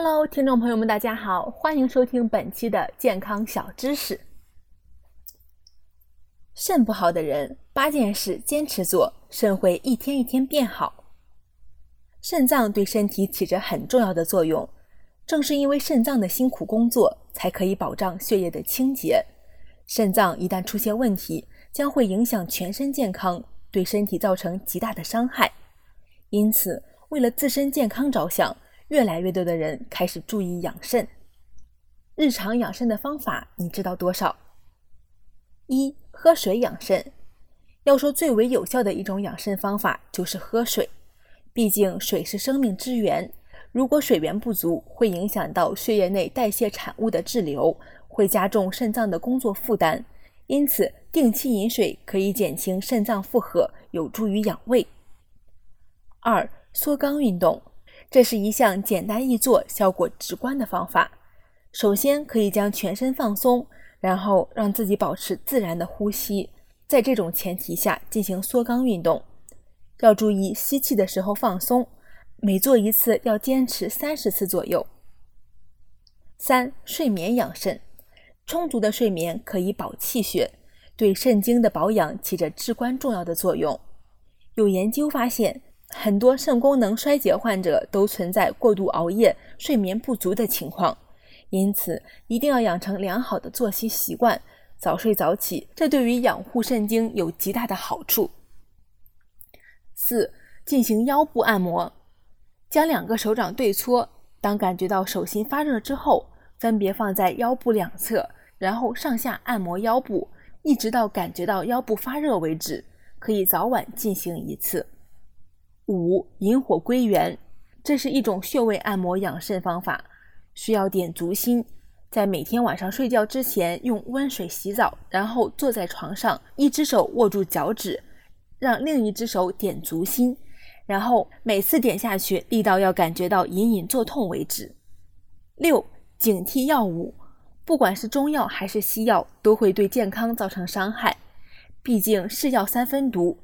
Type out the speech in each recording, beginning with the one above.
Hello，听众朋友们，大家好，欢迎收听本期的健康小知识。肾不好的人，八件事坚持做，肾会一天一天变好。肾脏对身体起着很重要的作用，正是因为肾脏的辛苦工作，才可以保障血液的清洁。肾脏一旦出现问题，将会影响全身健康，对身体造成极大的伤害。因此，为了自身健康着想，越来越多的人开始注意养肾。日常养肾的方法，你知道多少？一、喝水养肾。要说最为有效的一种养肾方法，就是喝水。毕竟水是生命之源，如果水源不足，会影响到血液内代谢产物的滞留，会加重肾脏的工作负担。因此，定期饮水可以减轻肾脏负荷，有助于养胃。二、缩肛运动。这是一项简单易做、效果直观的方法。首先，可以将全身放松，然后让自己保持自然的呼吸。在这种前提下进行缩肛运动，要注意吸气的时候放松。每做一次要坚持三十次左右。三、睡眠养肾。充足的睡眠可以保气血，对肾经的保养起着至关重要的作用。有研究发现。很多肾功能衰竭患者都存在过度熬夜、睡眠不足的情况，因此一定要养成良好的作息习惯，早睡早起，这对于养护肾经有极大的好处。四、进行腰部按摩，将两个手掌对搓，当感觉到手心发热之后，分别放在腰部两侧，然后上下按摩腰部，一直到感觉到腰部发热为止，可以早晚进行一次。五引火归元，这是一种穴位按摩养肾方法，需要点足心，在每天晚上睡觉之前用温水洗澡，然后坐在床上，一只手握住脚趾，让另一只手点足心，然后每次点下去力道要感觉到隐隐作痛为止。六警惕药物，不管是中药还是西药，都会对健康造成伤害，毕竟是药三分毒。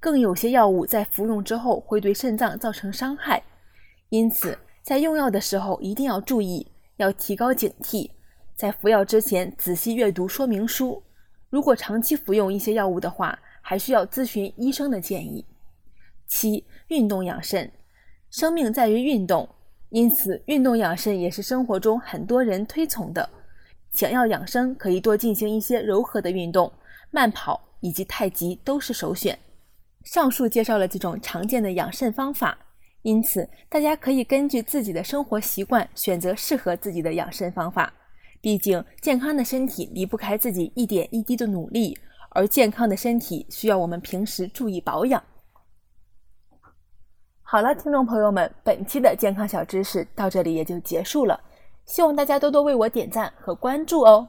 更有些药物在服用之后会对肾脏造成伤害，因此在用药的时候一定要注意，要提高警惕，在服药之前仔细阅读说明书。如果长期服用一些药物的话，还需要咨询医生的建议。七、运动养肾，生命在于运动，因此运动养肾也是生活中很多人推崇的。想要养生，可以多进行一些柔和的运动，慢跑以及太极都是首选。上述介绍了几种常见的养肾方法，因此大家可以根据自己的生活习惯选择适合自己的养肾方法。毕竟健康的身体离不开自己一点一滴的努力，而健康的身体需要我们平时注意保养。好了，听众朋友们，本期的健康小知识到这里也就结束了，希望大家多多为我点赞和关注哦。